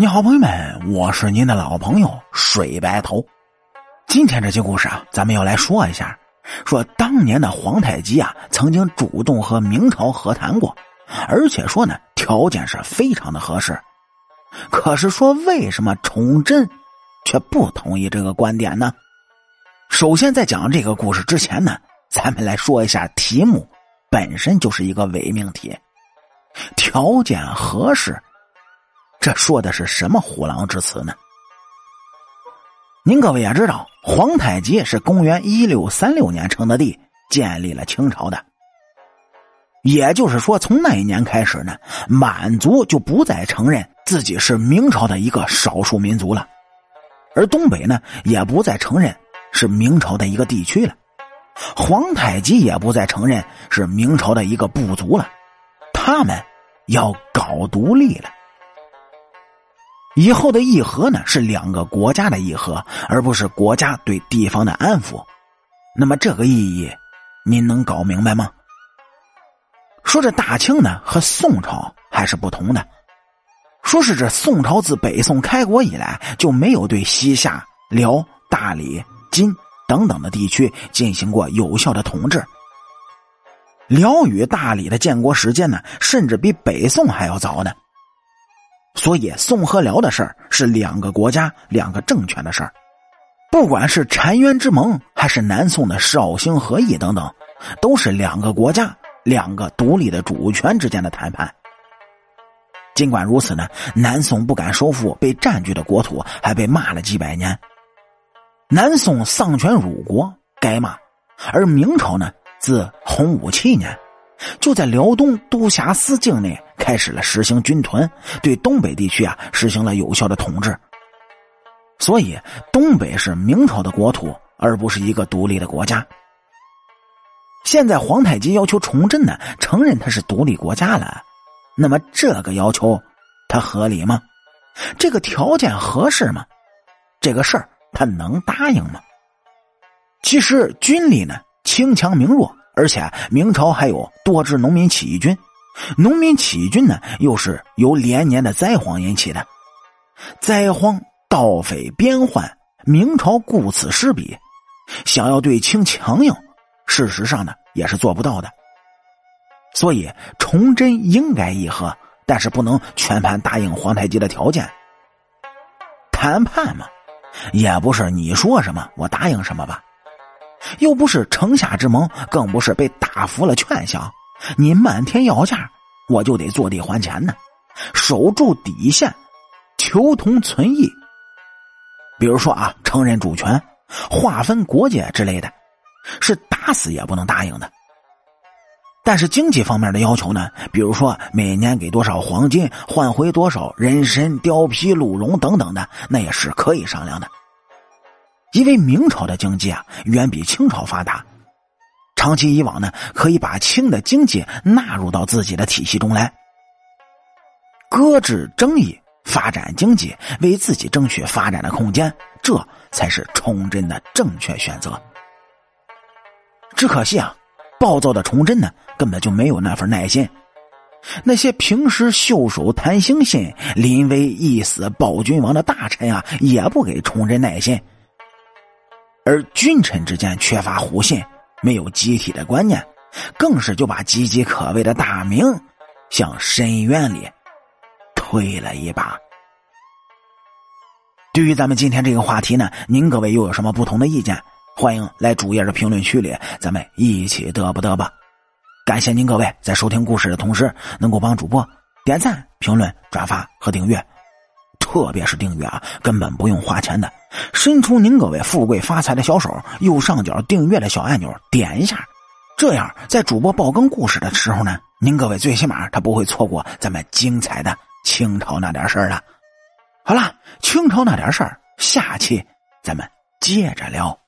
你好，朋友们，我是您的老朋友水白头。今天这期故事啊，咱们要来说一下，说当年的皇太极啊，曾经主动和明朝和谈过，而且说呢，条件是非常的合适。可是说，为什么崇祯却不同意这个观点呢？首先，在讲这个故事之前呢，咱们来说一下题目，本身就是一个伪命题，条件合适。这说的是什么虎狼之词呢？您各位也知道，皇太极是公元一六三六年称的帝，建立了清朝的。也就是说，从那一年开始呢，满族就不再承认自己是明朝的一个少数民族了，而东北呢，也不再承认是明朝的一个地区了，皇太极也不再承认是明朝的一个部族了，他们要搞独立了。以后的议和呢，是两个国家的议和，而不是国家对地方的安抚。那么这个意义，您能搞明白吗？说这大清呢和宋朝还是不同的，说是这宋朝自北宋开国以来就没有对西夏、辽、大理、金等等的地区进行过有效的统治。辽与大理的建国时间呢，甚至比北宋还要早呢。所以，宋和辽的事儿是两个国家、两个政权的事儿。不管是澶渊之盟，还是南宋的绍兴和议等等，都是两个国家、两个独立的主权之间的谈判。尽管如此呢，南宋不敢收复被占据的国土，还被骂了几百年。南宋丧权辱国，该骂；而明朝呢，自洪武七年。就在辽东都辖司境内开始了实行军屯，对东北地区啊实行了有效的统治。所以东北是明朝的国土，而不是一个独立的国家。现在皇太极要求崇祯呢承认他是独立国家了，那么这个要求他合理吗？这个条件合适吗？这个事儿他能答应吗？其实军力呢轻强明弱。而且明朝还有多支农民起义军，农民起义军呢又是由连年的灾荒引起的，灾荒、盗匪、边患，明朝顾此失彼，想要对清强硬，事实上呢也是做不到的。所以崇祯应该议和，但是不能全盘答应皇太极的条件。谈判嘛，也不是你说什么我答应什么吧。又不是城下之盟，更不是被打服了劝降。你漫天要价，我就得坐地还钱呢，守住底线，求同存异。比如说啊，承认主权、划分国界之类的，是打死也不能答应的。但是经济方面的要求呢，比如说每年给多少黄金换回多少人参、貂皮、鹿茸等等的，那也是可以商量的。因为明朝的经济啊远比清朝发达，长期以往呢，可以把清的经济纳入到自己的体系中来，搁置争议，发展经济，为自己争取发展的空间，这才是崇祯的正确选择。只可惜啊，暴躁的崇祯呢，根本就没有那份耐心。那些平时袖手谈心信、临危一死报君王的大臣啊，也不给崇祯耐心。而君臣之间缺乏互信，没有集体的观念，更是就把岌岌可危的大明向深渊里推了一把。对于咱们今天这个话题呢，您各位又有什么不同的意见？欢迎来主页的评论区里，咱们一起嘚不嘚吧！感谢您各位在收听故事的同时，能够帮主播点赞、评论、转发和订阅。特别是订阅啊，根本不用花钱的，伸出您各位富贵发财的小手，右上角订阅的小按钮点一下，这样在主播爆更故事的时候呢，您各位最起码他不会错过咱们精彩的清朝那点事儿了。好了，清朝那点事儿，下期咱们接着聊。